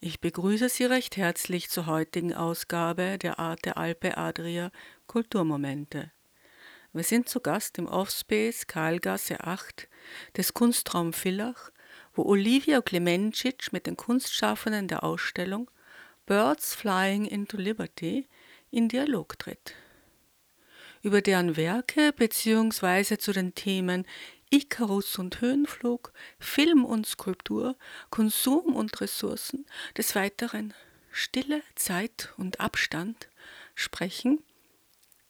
ich begrüße Sie recht herzlich zur heutigen Ausgabe der Arte Alpe Adria Kulturmomente. Wir sind zu Gast im Offspace Karlgasse 8 des Kunstraum Villach, wo Olivia Klemencic mit den Kunstschaffenden der Ausstellung Birds Flying into Liberty in Dialog tritt. Über deren Werke bzw. zu den Themen Icarus und Höhenflug, Film und Skulptur, Konsum und Ressourcen, des Weiteren Stille, Zeit und Abstand sprechen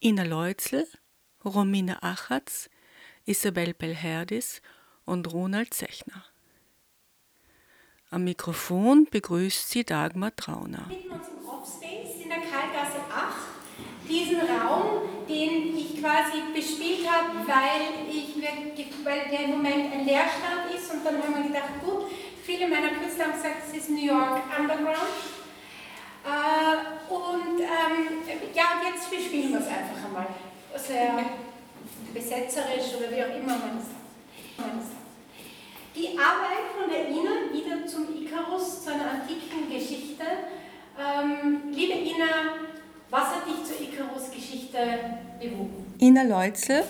Ina Leutzel, Romina Achatz, Isabel Belherdis und Ronald Zechner. Am Mikrofon begrüßt sie Dagmar Trauner. Wir uns im Offspace in der Karlgasse 8. Diesen Raum, den ich quasi bespielt habe, weil, ich weil der im Moment ein Leerstand ist. Und dann haben wir gedacht, gut, viele meiner Künstler haben gesagt, es ist New York Underground. Äh, und ähm, ja, jetzt bespielen wir es einfach einmal. Sehr besetzerisch oder wie auch immer man es sagt. Die Arbeit von der Ina, wieder zum Icarus, zu einer antiken Geschichte. Ähm, liebe Ina, was hat dich zur Icarus-Geschichte Ina Leutzel.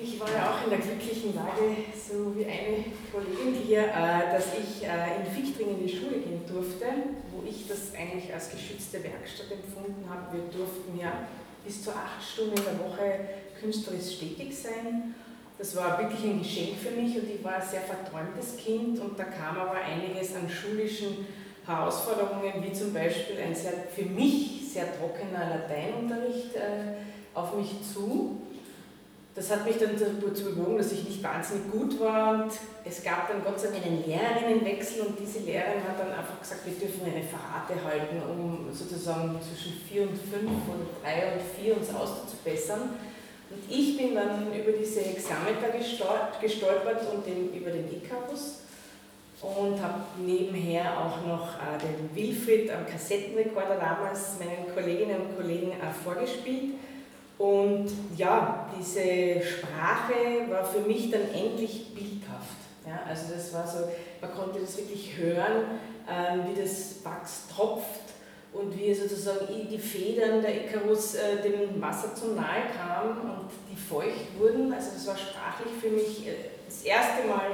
Ich war ja auch in der glücklichen Lage, so wie eine Kollegin hier, äh, dass ich äh, in Fichtring in die Schule gehen durfte, wo ich das eigentlich als geschützte Werkstatt empfunden habe. Wir durften ja bis zu acht Stunden in der Woche künstlerisch tätig sein. Das war wirklich ein Geschenk für mich und ich war ein sehr verträumtes Kind und da kam aber einiges an schulischen Herausforderungen, wie zum Beispiel ein sehr, für mich sehr trockener Lateinunterricht äh, auf mich zu. Das hat mich dann dazu bewogen, dass ich nicht wahnsinnig gut war und es gab dann Gott sei Dank einen Lehrerinnenwechsel und diese Lehrerin hat dann einfach gesagt, wir dürfen Referate halten, um sozusagen zwischen vier und fünf oder drei und vier uns auszubessern. Und ich bin dann über diese Examenta gestolpert und den, über den Icarus und habe nebenher auch noch äh, den Wilfried am Kassettenrekorder damals meinen Kolleginnen und Kollegen äh, vorgespielt. Und ja, diese Sprache war für mich dann endlich bildhaft. Ja, also das war so, man konnte das wirklich hören, äh, wie das Wachs tropft und wie sozusagen die Federn der Icarus äh, dem Wasser zu nahe kamen und die feucht wurden. Also das war sprachlich für mich äh, das erste Mal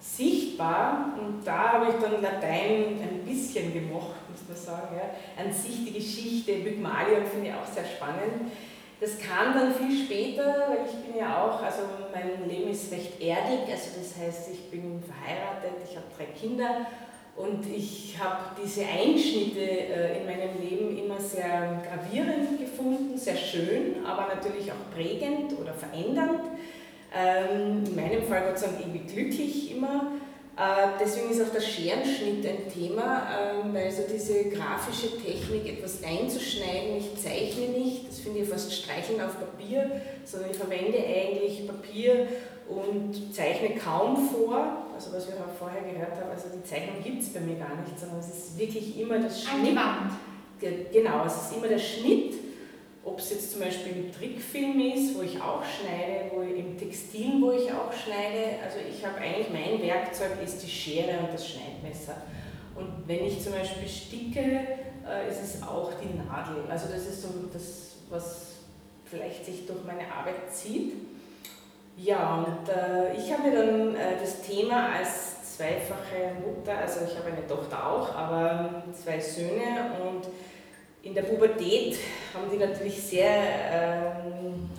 sichtbar und da habe ich dann Latein ein bisschen gemocht, muss man sagen. Ja. An sich die Geschichte, Pygmalion finde ich auch sehr spannend. Das kam dann viel später, weil ich bin ja auch, also mein Leben ist recht erdig, also das heißt, ich bin verheiratet, ich habe drei Kinder und ich habe diese Einschnitte äh, in meinem Leben immer sehr gravierend gefunden, sehr schön, aber natürlich auch prägend oder verändernd. Ähm, in meinem Fall Gott sei Dank irgendwie glücklich immer. Äh, deswegen ist auch der Scherenschnitt ein Thema, ähm, weil so diese grafische Technik, etwas einzuschneiden, ich zeichne nicht, das finde ich fast streicheln auf Papier, sondern ich verwende eigentlich Papier und zeichne kaum vor, also was wir auch vorher gehört haben, also die Zeichnung gibt es bei mir gar nicht, sondern es ist wirklich immer das Schnitt. Wand. Genau, es ist immer der Schnitt, ob es jetzt zum Beispiel im Trickfilm ist, wo ich auch schneide, wo ich, im Textil, wo ich auch schneide. Also ich habe eigentlich, mein Werkzeug ist die Schere und das Schneidmesser. Und wenn ich zum Beispiel sticke, äh, ist es auch die Nadel. Also das ist so das, was vielleicht sich durch meine Arbeit zieht. Ja, und äh, ich habe mir dann äh, das Thema als zweifache Mutter, also ich habe eine Tochter auch, aber zwei Söhne und in der Pubertät haben die natürlich sehr ähm,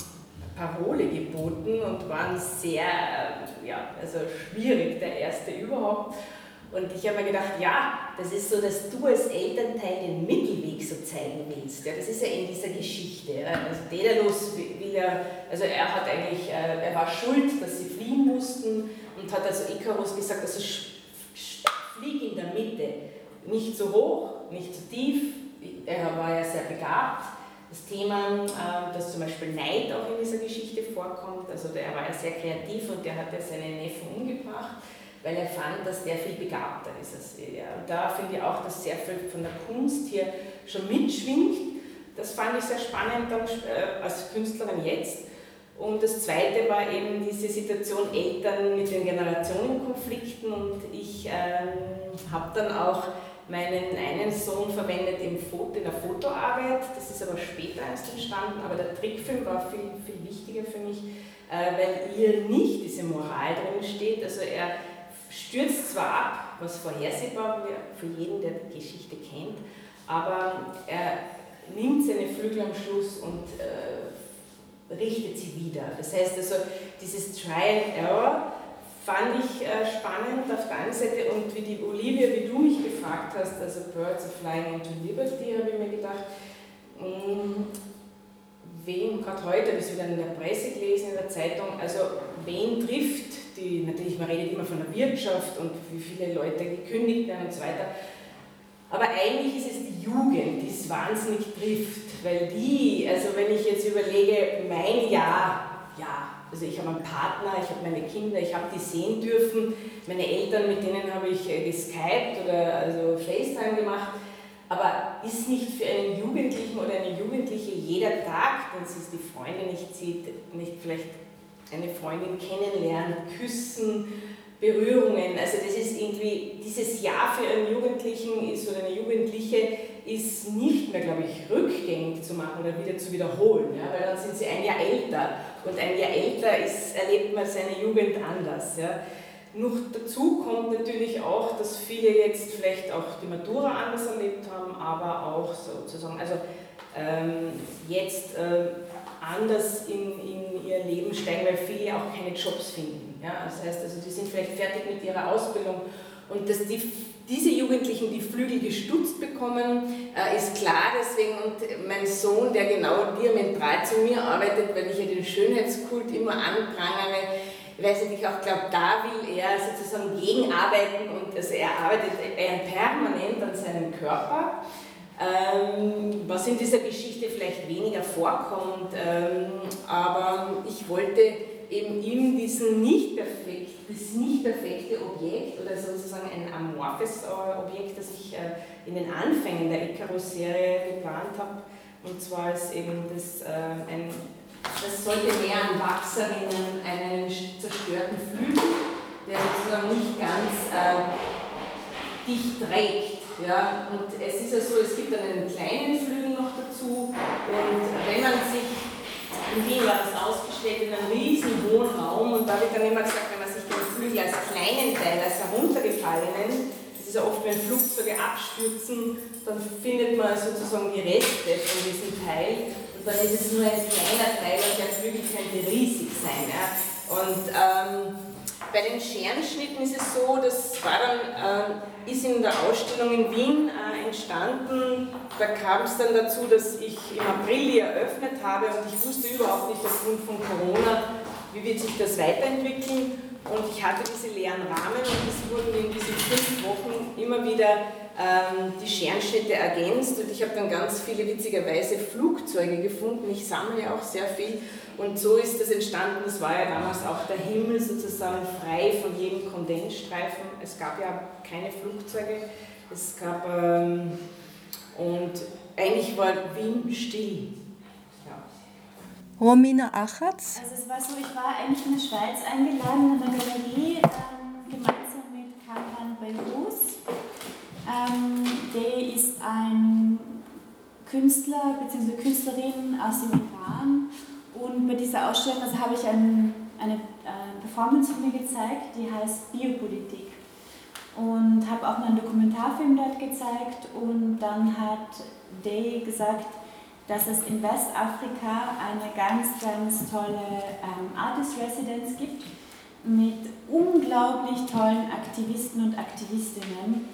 Parole geboten und waren sehr, äh, ja, also schwierig, der erste überhaupt. Und ich habe mir gedacht, ja, das ist so, dass du als Elternteil den Mittelweg so zeigen willst. Ja, das ist ja in dieser Geschichte. Ja. Also Daedalus will ja, also er hat eigentlich, äh, er war schuld, dass sie fliehen mussten und hat also Icarus gesagt, also flieg in der Mitte. nicht zu hoch, nicht zu tief. Er war ja sehr begabt. Das Thema, äh, dass zum Beispiel Neid auch in dieser Geschichte vorkommt, also er war ja sehr kreativ und der hat ja seinen Neffen umgebracht, weil er fand, dass der viel begabter ist als er. Und da finde ich auch, dass sehr viel von der Kunst hier schon mitschwingt. Das fand ich sehr spannend dann, äh, als Künstlerin jetzt. Und das Zweite war eben diese Situation Eltern mit den Generationenkonflikten und ich ähm, habe dann auch meinen einen Sohn verwendet im Foto, in der Fotoarbeit. Das ist aber später erst entstanden, aber der Trickfilm war viel, viel wichtiger für mich, äh, weil hier nicht diese Moral drin steht. Also er stürzt zwar ab, was vorhersehbar wäre für jeden, der die Geschichte kennt, aber er nimmt seine Flügel am Schluss und äh, richtet sie wieder. Das heißt also, dieses Try and Error fand ich äh, spannend auf der einen Seite und wie die Olivia, wie du mich gefragt hast, also Birds of Flying into Liberty, habe ich mir gedacht, mh, hm, wen, gerade heute habe ich es wieder in der Presse gelesen, in der Zeitung, also wen trifft die, natürlich, man redet immer von der Wirtschaft und wie viele Leute gekündigt werden und so weiter, aber eigentlich ist es die Jugend, die es wahnsinnig trifft, weil die, also wenn ich jetzt überlege, mein Jahr, ja, also ich habe einen Partner, ich habe meine Kinder, ich habe die sehen dürfen. Meine Eltern, mit denen habe ich äh, geskypt oder also FaceTime gemacht. Aber ist nicht für einen Jugendlichen oder eine Jugendliche jeder Tag, wenn sie die Freunde nicht sieht, nicht vielleicht eine Freundin kennenlernen, küssen, Berührungen. Also das ist irgendwie, dieses Jahr für einen Jugendlichen ist oder eine Jugendliche ist nicht mehr, glaube ich, rückgängig zu machen oder wieder zu wiederholen, ja, weil dann sind sie ein Jahr älter und ein Jahr älter ist, erlebt man seine Jugend anders. Ja. Noch dazu kommt natürlich auch, dass viele jetzt vielleicht auch die Matura anders erlebt haben, aber auch sozusagen, also ähm, jetzt äh, anders in, in ihr Leben steigen, weil viele auch keine Jobs finden. Ja? Das heißt, also die sind vielleicht fertig mit ihrer Ausbildung und dass die, diese Jugendlichen die Flügel gestutzt bekommen, äh, ist klar. Deswegen, und mein Sohn, der genau diametral zu mir arbeitet, weil ich ja den Schönheitskult immer anprangere, weil ich auch glaube, da will er sozusagen gegenarbeiten und also er arbeitet er permanent an seinem Körper ähm, was in dieser Geschichte vielleicht weniger vorkommt, ähm, aber ich wollte eben ihm diesen nicht perfekt, das nicht perfekte Objekt oder sozusagen ein amorphes äh, Objekt, das ich äh, in den Anfängen der Icarus-Serie geplant habe, und zwar ist eben das äh, ein das sollte mehr an Wachserinnen einen zerstörten Flügel, der sozusagen nicht ganz äh, dicht trägt, ja, und es ist ja so, es gibt dann einen kleinen Flügel noch dazu. Und wenn man sich, in Wien war das ausgestellt in einem riesen hohen Raum und da wird dann immer gesagt, wenn man sich den Flügel als kleinen Teil, als heruntergefallenen, das ist ja oft, wenn Flugzeuge abstürzen, dann findet man sozusagen die Reste von diesem Teil und dann ist es nur ein kleiner Teil und der Flügel könnte riesig sein. Ja. Und ähm, bei den Scherenschnitten ist es so, das war dann... Ähm, ist in der Ausstellung in Wien äh, entstanden. Da kam es dann dazu, dass ich im April die eröffnet habe und ich wusste überhaupt nicht aufgrund von Corona, wie wird sich das weiterentwickeln. Und ich hatte diese leeren Rahmen und es wurden in diesen fünf Wochen immer wieder die Scherenschnitte ergänzt und ich habe dann ganz viele witzigerweise Flugzeuge gefunden. Ich sammle ja auch sehr viel und so ist das entstanden. Es war ja damals auch der Himmel sozusagen frei von jedem Kondensstreifen. Es gab ja keine Flugzeuge. Es gab ähm, und eigentlich war Wien still. Ja. Romina Achatz? Also es war so, ich war eigentlich in der Schweiz eingeladen in der Galerie ähm, gemeinsam mit Kamran Beirus. Ähm, der ist ein Künstler bzw. Künstlerin aus dem Iran und bei dieser Ausstellung also habe ich ein, eine äh, Performance von mir gezeigt, die heißt Biopolitik. Und habe auch einen Dokumentarfilm dort gezeigt und dann hat Day gesagt, dass es in Westafrika eine ganz, ganz tolle ähm, Artist Residence gibt mit unglaublich tollen Aktivisten und Aktivistinnen.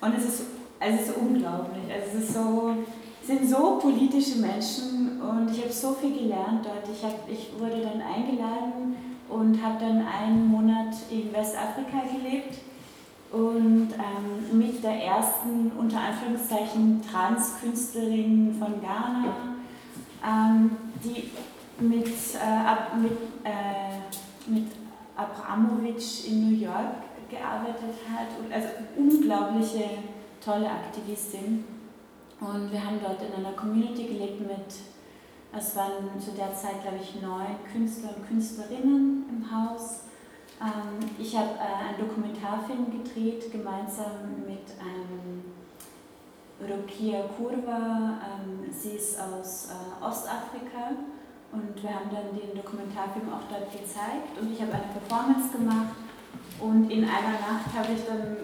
Und es ist, es ist unglaublich. Also es ist so, sind so politische Menschen und ich habe so viel gelernt dort. Ich, hab, ich wurde dann eingeladen und habe dann einen Monat in Westafrika gelebt und ähm, mit der ersten, unter Anführungszeichen, Trans-Künstlerin von Ghana, ähm, die mit, äh, mit, äh, mit Abramovic in New York gearbeitet hat, also unglaubliche tolle Aktivistin. Und wir haben dort in einer Community gelebt mit, es waren zu der Zeit, glaube ich, neun Künstler und Künstlerinnen im Haus. Ähm, ich habe äh, einen Dokumentarfilm gedreht, gemeinsam mit Rokia Kurva. Ähm, sie ist aus äh, Ostafrika und wir haben dann den Dokumentarfilm auch dort gezeigt und ich habe eine Performance gemacht und in einer Nacht habe ich dann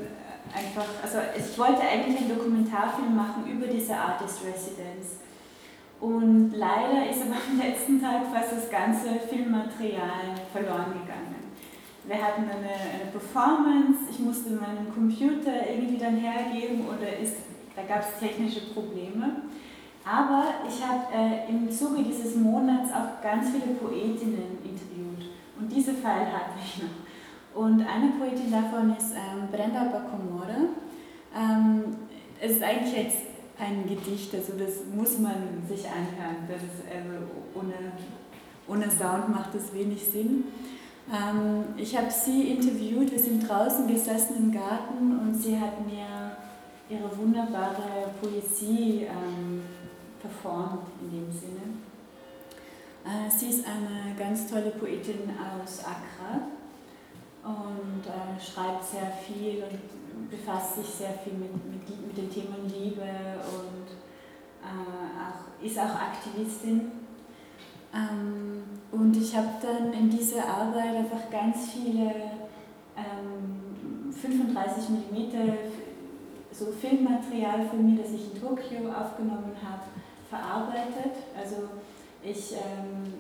einfach, also ich wollte eigentlich einen Dokumentarfilm machen über diese Artist Residence. Und leider ist aber am letzten Tag fast das ganze Filmmaterial verloren gegangen. Wir hatten eine, eine Performance, ich musste meinen Computer irgendwie dann hergeben oder ist, da gab es technische Probleme. Aber ich habe äh, im Zuge dieses Monats auch ganz viele Poetinnen interviewt und diese File hatte ich noch. Und eine Poetin davon ist ähm, Brenda Bacomore. Ähm, es ist eigentlich jetzt ein Gedicht, also das muss man sich anhören. Das ist, also ohne, ohne Sound macht das wenig Sinn. Ähm, ich habe sie interviewt, wir sind draußen gesessen im Garten und sie hat mir ihre wunderbare Poesie ähm, performt in dem Sinne. Äh, sie ist eine ganz tolle Poetin aus Accra und äh, schreibt sehr viel und befasst sich sehr viel mit, mit, mit den Themen Liebe und äh, auch, ist auch Aktivistin. Ähm, und ich habe dann in dieser Arbeit einfach ganz viele ähm, 35 mm so Filmmaterial von mir, das ich in Tokio aufgenommen habe, verarbeitet. Also ich ähm,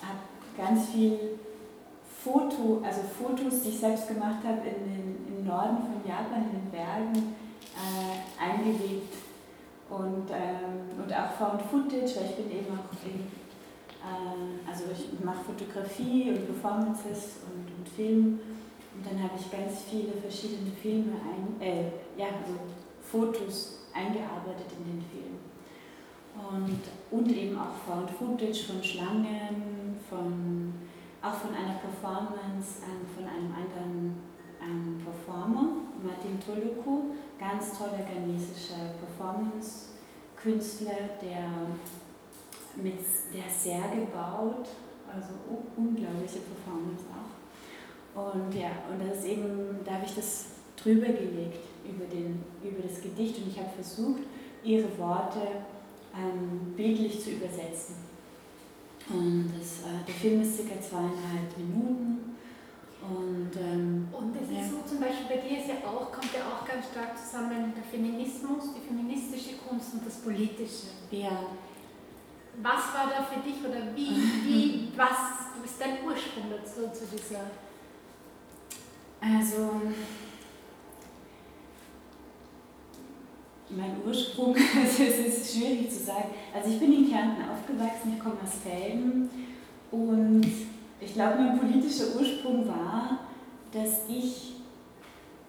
habe ganz viel Foto, also Fotos, die ich selbst gemacht habe in den, im Norden von Japan, in den Bergen, äh, eingewebt. Und, ähm, und auch Found Footage, weil ich bin eben auch in, äh, also ich mache Fotografie und Performances und, und Film. Und dann habe ich ganz viele verschiedene Filme, ein, äh, ja, also Fotos eingearbeitet in den Film. Und, und eben auch Found Footage von Schlangen, von auch von einer Performance ähm, von einem anderen ähm, Performer, Martin Toluku, ganz toller ghanesischer Performance-Künstler, der mit der Särge baut, also unglaubliche Performance auch. Und ja, und das ist eben, da habe ich das drüber gelegt über, den, über das Gedicht und ich habe versucht, ihre Worte ähm, bildlich zu übersetzen. Und das, äh, der Film ist circa zweieinhalb Minuten. Und, ähm, und es ist ja. so zum Beispiel bei dir ist ja auch, kommt ja auch ganz stark zusammen der Feminismus, die feministische Kunst und das Politische. Ja. Was war da für dich oder wie, wie was ist dein Ursprung dazu zu dieser? Also mein Ursprung, also es ist schwierig zu sagen. Also ich bin in Kärnten aufgewachsen, ich komme aus Felden und ich glaube, mein politischer Ursprung war, dass ich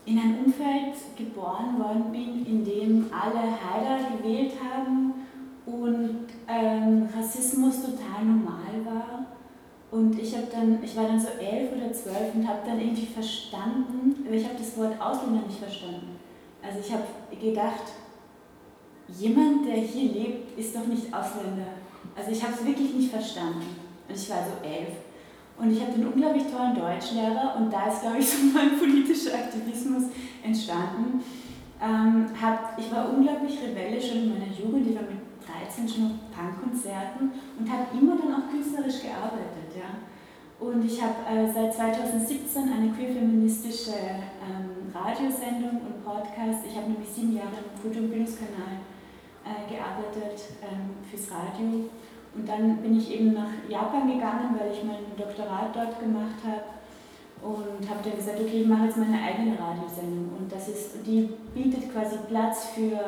in ein Umfeld geboren worden bin, in dem alle Heiler gewählt haben und ähm, Rassismus total normal war. Und ich, dann, ich war dann so elf oder zwölf und habe dann irgendwie verstanden, aber ich habe das Wort Ausländer nicht verstanden. Also ich habe gedacht, jemand, der hier lebt, ist doch nicht Ausländer. Also ich habe es wirklich nicht verstanden. Und ich war so elf. Und ich hatte einen unglaublich tollen Deutschlehrer und da ist, glaube ich, so mein politischer Aktivismus entstanden. Ähm, hab, ich war unglaublich rebellisch schon in meiner Jugend, ich war mit 13 schon auf Punkkonzerten und habe immer dann auch künstlerisch gearbeitet. Ja. Und ich habe äh, seit 2017 eine queer-feministische ähm, Radiosendung und Podcast. Ich habe nämlich sieben Jahre im Kultur- und Bildungskanal äh, gearbeitet ähm, fürs Radio. Und dann bin ich eben nach Japan gegangen, weil ich mein Doktorat dort gemacht habe und habe dann gesagt, okay, ich mache jetzt meine eigene Radiosendung. Und das ist, die bietet quasi Platz für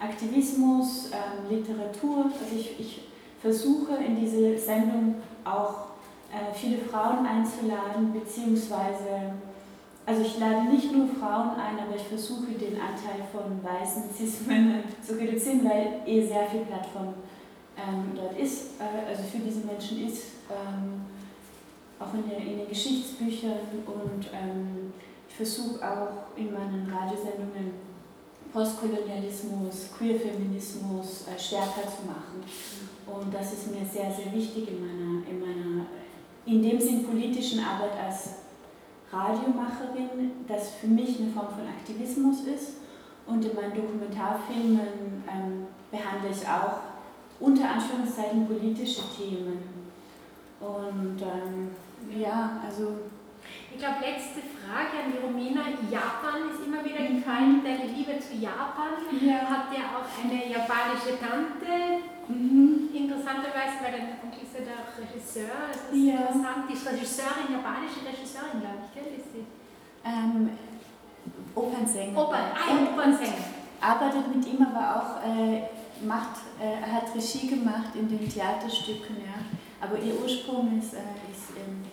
Aktivismus, ähm, Literatur. Also ich, ich versuche in diese Sendung auch äh, viele Frauen einzuladen, beziehungsweise also ich lade nicht nur Frauen ein, aber ich versuche den Anteil von weißen Cis-Männern zu reduzieren, weil eh sehr viel Plattform ähm, dort ist, äh, also für diese Menschen ist, ähm, auch in, der, in, den Geschichtsbüchern und ähm, ich versuche auch in meinen Radiosendungen Postkolonialismus, Queerfeminismus äh, stärker zu machen. Und das ist mir sehr, sehr wichtig in meiner, in meiner in dem Sinn politischen Arbeit als Radiomacherin, das für mich eine Form von Aktivismus ist. Und in meinen Dokumentarfilmen ähm, behandle ich auch unter Anführungszeichen politische Themen. Und ähm, ja, also ich glaube, letzte Frage an die Romina. Japan ist immer wieder gefallen, deine Liebe zu Japan. Ja. Hat ja auch eine japanische Tante. Mhm. Interessanterweise, weil dein Onkel ist ja der Regisseur. Das ist ja. interessant. Die ist Regisseurin, japanische Regisseurin, glaube ich, gell? Ist sie? Ähm, Opernsänger. Opern, ah, Opernsänger. Arbeitet mit ihm aber auch, äh, macht, äh, hat Regie gemacht in den Theaterstücken, ja. Aber ihr Ursprung ist, äh, ist in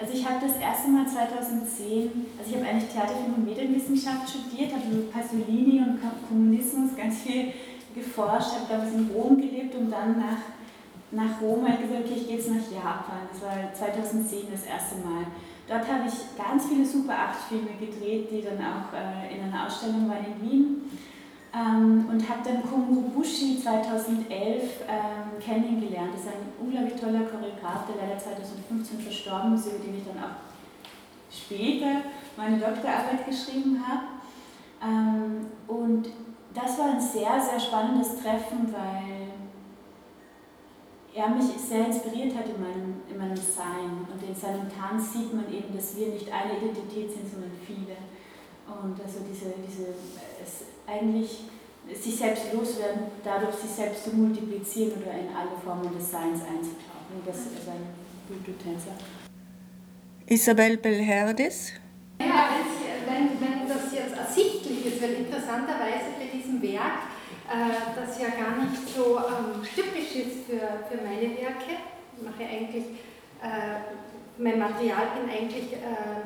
also ich habe das erste Mal 2010, also ich habe eigentlich Theater, und Medienwissenschaft studiert, habe Pasolini und Kommunismus ganz viel geforscht, habe damals in Rom gelebt und dann nach, nach Rom halt gesagt, okay, ich gehe jetzt nach Japan. Das war 2010 das erste Mal. Dort habe ich ganz viele Super 8 Filme gedreht, die dann auch äh, in einer Ausstellung waren in Wien. Ähm, und habe dann Kungo Bushi 2011 ähm, kennengelernt. Das ist ein unglaublich toller Choreograf, der leider 2015 verstorben ist, über den ich dann auch später meine Doktorarbeit geschrieben habe. Ähm, und das war ein sehr, sehr spannendes Treffen, weil er mich sehr inspiriert hat in meinem, in meinem Sein. Und in seinem Tanz sieht man eben, dass wir nicht eine Identität sind, sondern viele. Und also diese, diese es eigentlich sich selbst loswerden, dadurch sich selbst zu multiplizieren oder in alle Formen des Seins einzutauchen. Das ist ein Kulturtänzer. Isabel Belherdis? Ja, wenn, wenn das jetzt ersichtlich ist, weil interessanterweise bei diesem Werk, äh, das ja gar nicht so ähm, typisch ist für, für meine Werke, ich mache eigentlich, äh, mein Material bin eigentlich äh,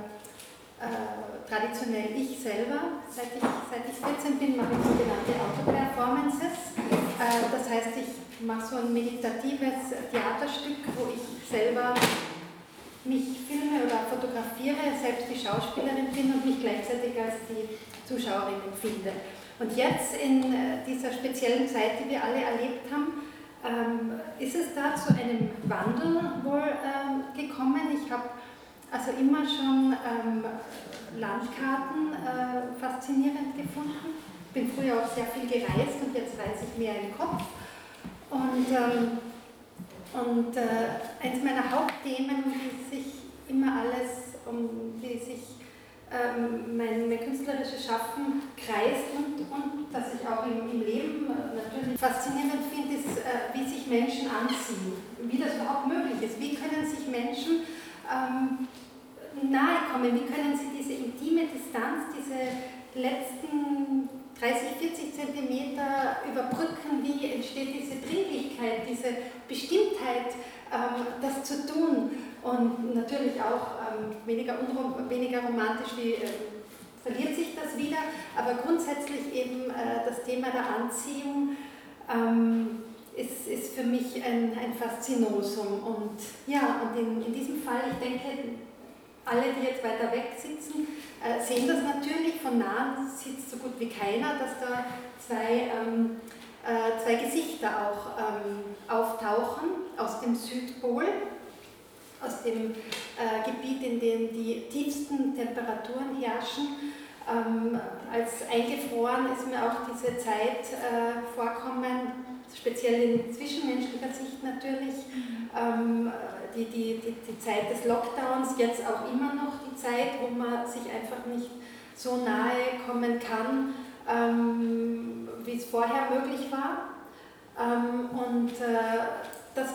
traditionell ich selber. Seit ich, seit ich 14 bin, mache ich sogenannte Auto-Performances. Das heißt, ich mache so ein meditatives Theaterstück, wo ich selber mich filme oder fotografiere, selbst die Schauspielerin bin und mich gleichzeitig als die Zuschauerin empfinde. Und jetzt in äh, dieser speziellen Zeit, die wir alle erlebt haben, ähm, ist es da zu einem Wandel wohl ähm, gekommen. Ich habe also immer schon ähm, Landkarten äh, faszinierend gefunden. Ich bin früher auch sehr viel gereist und jetzt reise ich mehr im Kopf. Und, und äh, eins meiner Hauptthemen, die sich immer alles, um die sich ähm, mein, mein, künstlerisches Schaffen kreist und, und das ich auch im, im Leben natürlich faszinierend finde, ist, äh, wie sich Menschen anziehen, wie das überhaupt möglich ist. Wie können sich Menschen ähm, nahe kommen? Wie können Sie diese intime Distanz, diese letzten 30, 40 Zentimeter überbrücken? Wie entsteht diese Dringlichkeit, diese Bestimmtheit, ähm, das zu tun? Und natürlich auch ähm, weniger, weniger romantisch wie äh, verliert sich das wieder, aber grundsätzlich eben äh, das Thema der Anziehung ähm, ist, ist für mich ein, ein Faszinosum. Und ja, und in, in diesem Fall, ich denke, alle, die jetzt weiter weg sitzen, äh, sehen das natürlich. Von nahen sitzt so gut wie keiner, dass da zwei, ähm, äh, zwei Gesichter auch ähm, auftauchen aus dem Südpol, aus dem äh, Gebiet, in dem die tiefsten Temperaturen herrschen. Ähm, als eingefroren ist mir auch diese Zeit äh, vorkommen, speziell in zwischenmenschlicher Sicht natürlich. Mhm die, die, die, die Zeit des Lockdowns, jetzt auch immer noch die Zeit, wo man sich einfach nicht so nahe kommen kann, ähm, wie es vorher möglich war. Ähm, und äh, das,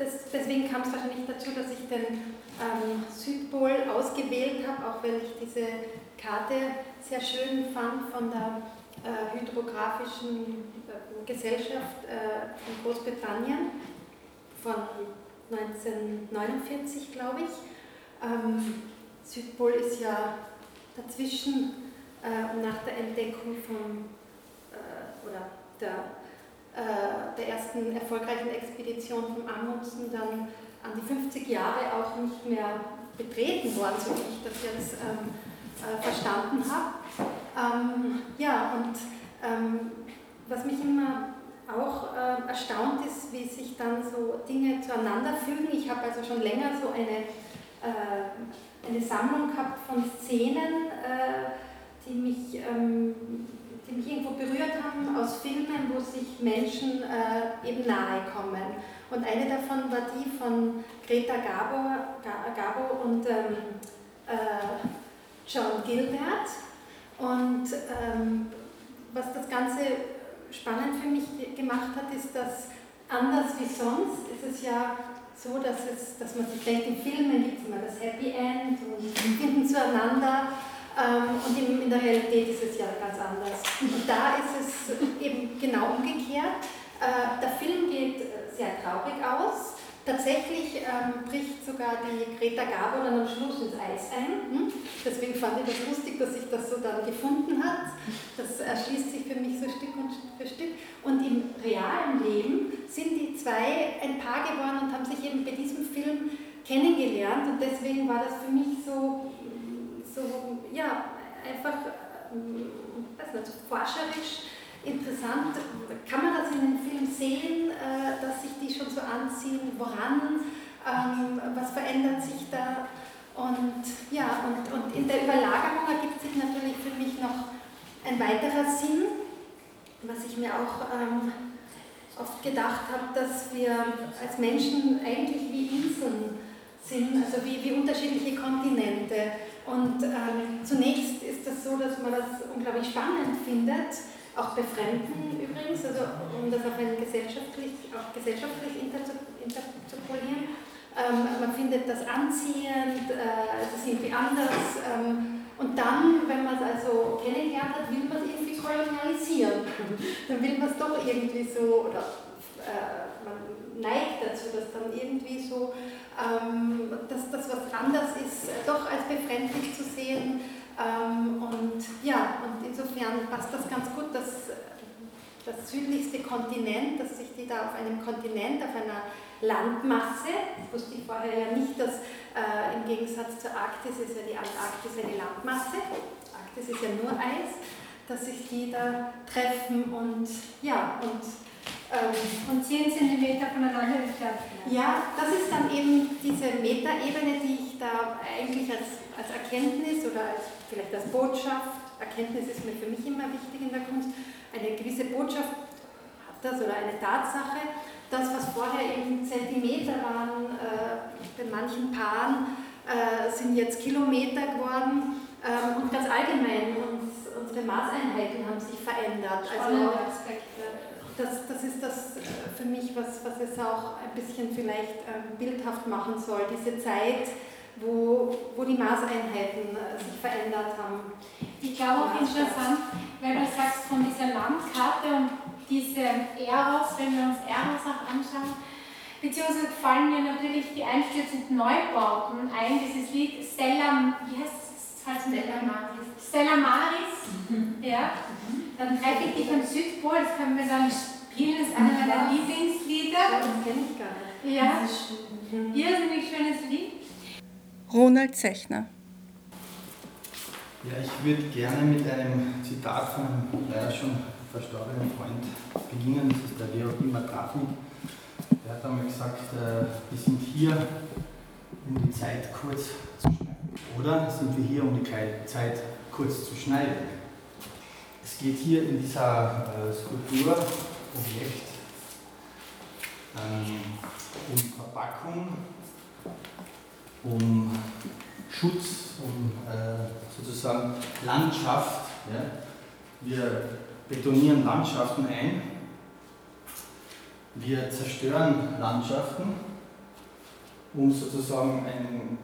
das, deswegen kam es wahrscheinlich dazu, dass ich den ähm, Südpol ausgewählt habe, auch weil ich diese Karte sehr schön fand von der äh, Hydrographischen äh, Gesellschaft äh, von Großbritannien von 1949, glaube ich. Ähm, Südpol ist ja dazwischen äh, nach der Entdeckung von äh, oder der, äh, der ersten erfolgreichen Expedition von Amundsen dann an die 50 Jahre auch nicht mehr betreten worden, so wie ich das jetzt ähm, äh, verstanden habe. Ähm, ja, und ähm, was mich immer auch äh, erstaunt ist, wie sich dann so Dinge zueinander fügen. Ich habe also schon länger so eine, äh, eine Sammlung gehabt von Szenen, äh, die, mich, ähm, die mich irgendwo berührt haben aus Filmen, wo sich Menschen äh, eben nahe kommen. Und eine davon war die von Greta Garbo, Garbo und ähm, äh, John Gilbert. Und ähm, was das Ganze spannend für mich gemacht hat, ist, dass anders wie sonst ist es ja so, dass, es, dass man sich denkt, in Filmen gibt es immer das Happy End und finden zueinander. Ähm, und in, der Realität ist es ja ganz anders. Und da ist es eben genau umgekehrt. Äh, der Film geht sehr traurig aus. Tatsächlich ähm, bricht sogar die Greta Garbo dann am Schluss ins Eis ein. Hm? Deswegen fand ich das lustig, dass sich das so dann gefunden hat. Das erschließt sich für mich so Stück für Stück. Und im realen Leben sind die zwei ein Paar geworden und haben sich eben bei diesem Film kennengelernt. Und deswegen war das für mich so, so ja, einfach, ähm, weiß nicht, forscherisch interessant. Kann man das in dem Film sehen, äh, dass sich die schon so anziehen? Woran? Ähm, was verändert sich da? Und ja, und, und in der Überlagerung ergibt sich natürlich für mich noch ein weiterer Sinn, was ich mir auch ähm, oft gedacht habe, dass wir als Menschen eigentlich wie Inseln sind, also wie, wie unterschiedliche Kontinente. Und ähm, zunächst ist das so, dass man das unglaublich spannend findet, auch bei Fremden übrigens, also um das ein gesellschaftlich, auch gesellschaftlich interzupolieren. Ähm, man findet das anziehend, äh, ist irgendwie anders. Ähm, und dann, wenn man es also kennengelernt hat, will man es irgendwie kolonialisieren. dann will man es doch irgendwie so, oder äh, man neigt dazu, dass dann irgendwie so, ähm, dass das, was anders ist, doch als befremdlich zu sehen. Ähm, und ja, und insofern passt das ganz gut, dass das südlichste Kontinent, dass sich die da auf einem Kontinent, auf einer Landmasse, das wusste ich vorher ja nicht, dass äh, im Gegensatz zur Arktis ist ja die Antarktis eine Landmasse, Arktis ist ja nur Eis, dass sich die da treffen und ja, und und 10 cm voneinander entfernt. Ja, das ist dann eben diese Metaebene, die ich da eigentlich als, als Erkenntnis oder als, vielleicht als Botschaft, Erkenntnis ist mir für mich immer wichtig in der Kunst, eine gewisse Botschaft hat das oder eine Tatsache, das, was vorher eben Zentimeter waren, äh, bei manchen Paaren äh, sind jetzt Kilometer geworden ähm, und ganz allgemein uns, unsere Maßeinheiten haben sich verändert. Also, das, das ist das äh, für mich, was, was es auch ein bisschen vielleicht ähm, bildhaft machen soll, diese Zeit, wo, wo die Maßeinheiten äh, sich verändert haben. Ich glaube auch interessant, weil du sagst von dieser Landkarte und diese Eros, wenn wir uns Eros auch anschauen, beziehungsweise fallen mir natürlich die einstürzenden Neubauten ein, dieses Lied Stella, wie heißt es? Stella Maris. Stella Maris, mhm. ja. Dann treffe ich dich am Südpol, das können wir dann spielen, das ist einer meiner Lieblingslieder. Ja, das kenne ich gar nicht. Ja, irrsinnig schönes Lied. Ronald Zechner. Ja, ich würde gerne mit einem Zitat von einem leider schon verstorbenen Freund beginnen. Das ist der Georg Imatrafi. Der hat einmal gesagt, äh, wir sind hier, um die Zeit kurz zu schneiden. Oder sind wir hier, um die Zeit kurz zu schneiden? Geht hier in dieser äh, Skulptur, Objekt, ähm, um Verpackung, um Schutz, um äh, sozusagen Landschaft. Ja. Wir betonieren Landschaften ein, wir zerstören Landschaften, um sozusagen einen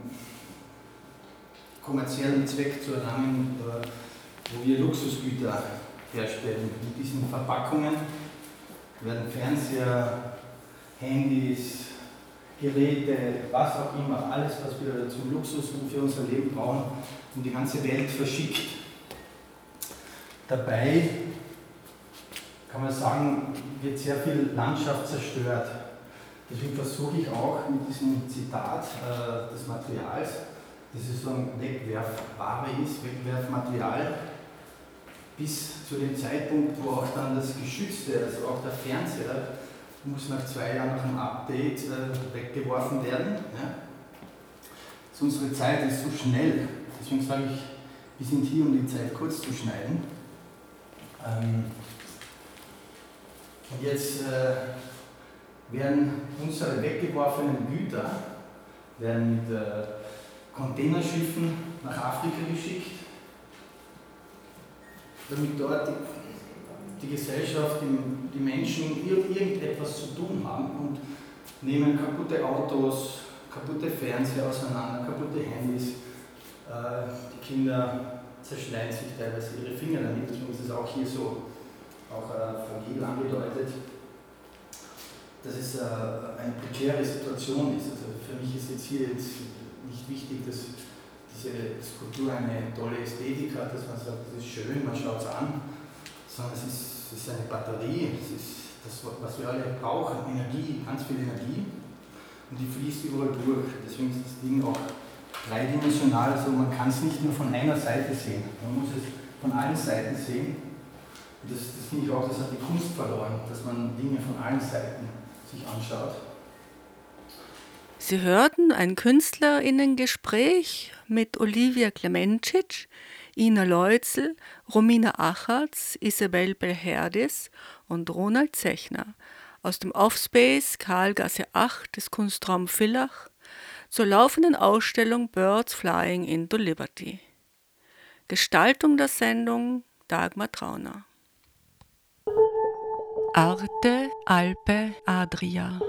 kommerziellen Zweck zu erlangen, wo wir Luxusgüter herstellen. Mit diesen Verpackungen werden Fernseher, Handys, Geräte, was auch immer, alles, was wir zum Luxus und für unser Leben brauchen, um die ganze Welt verschickt. Dabei kann man sagen, wird sehr viel Landschaft zerstört. Deswegen versuche ich auch mit diesem Zitat äh, des Materials, das ist so ein Wegwerfware ist, Wegwerfmaterial, bis zu dem Zeitpunkt, wo auch dann das Geschützte, also auch der Fernseher, muss nach zwei Jahren nach einem Update äh, weggeworfen werden. Ja. Also unsere Zeit ist so schnell, deswegen sage ich, wir sind hier, um die Zeit kurz zu schneiden. Ähm, und jetzt äh, werden unsere weggeworfenen Güter werden mit äh, Containerschiffen nach Afrika geschickt, damit dort die, die Gesellschaft, die, die Menschen irgendetwas zu tun haben und nehmen kaputte Autos, kaputte Fernseher auseinander, kaputte Handys. Äh, die Kinder zerschneiden sich teilweise ihre Finger damit, deswegen ist auch hier so auch äh, fragil angedeutet, dass es äh, eine prekäre Situation ist. Also für mich ist jetzt hier jetzt nicht wichtig, dass diese Skulptur eine tolle Ästhetik hat, dass man sagt, das ist schön, man schaut es an, sondern es ist, es ist eine Batterie, es ist das, was wir alle brauchen, Energie, ganz viel Energie und die fließt überall durch. Deswegen ist das Ding auch dreidimensional, also man kann es nicht nur von einer Seite sehen, man muss es von allen Seiten sehen. Und das, das finde ich auch, das hat die Kunst verloren, dass man Dinge von allen Seiten sich anschaut. Sie hörten ein Künstlerinnengespräch mit Olivia Klemencic, Ina Leutzel, Romina Achatz, Isabel Belherdis und Ronald Zechner aus dem Offspace Karlgasse 8 des Kunstraum Villach zur laufenden Ausstellung Birds Flying into Liberty. Gestaltung der Sendung Dagmar Trauner. Arte Alpe Adria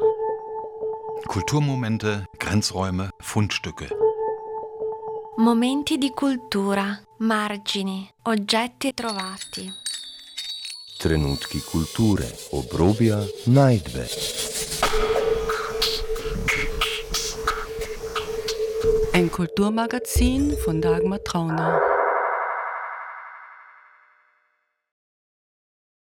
Kulturmomente, Grenzräume, Fundstücke. Momenti di cultura, margini, oggetti trovati. Trenutki kulture, obrobja, najdbe. Ein Kulturmagazin von Dagmar Trauner.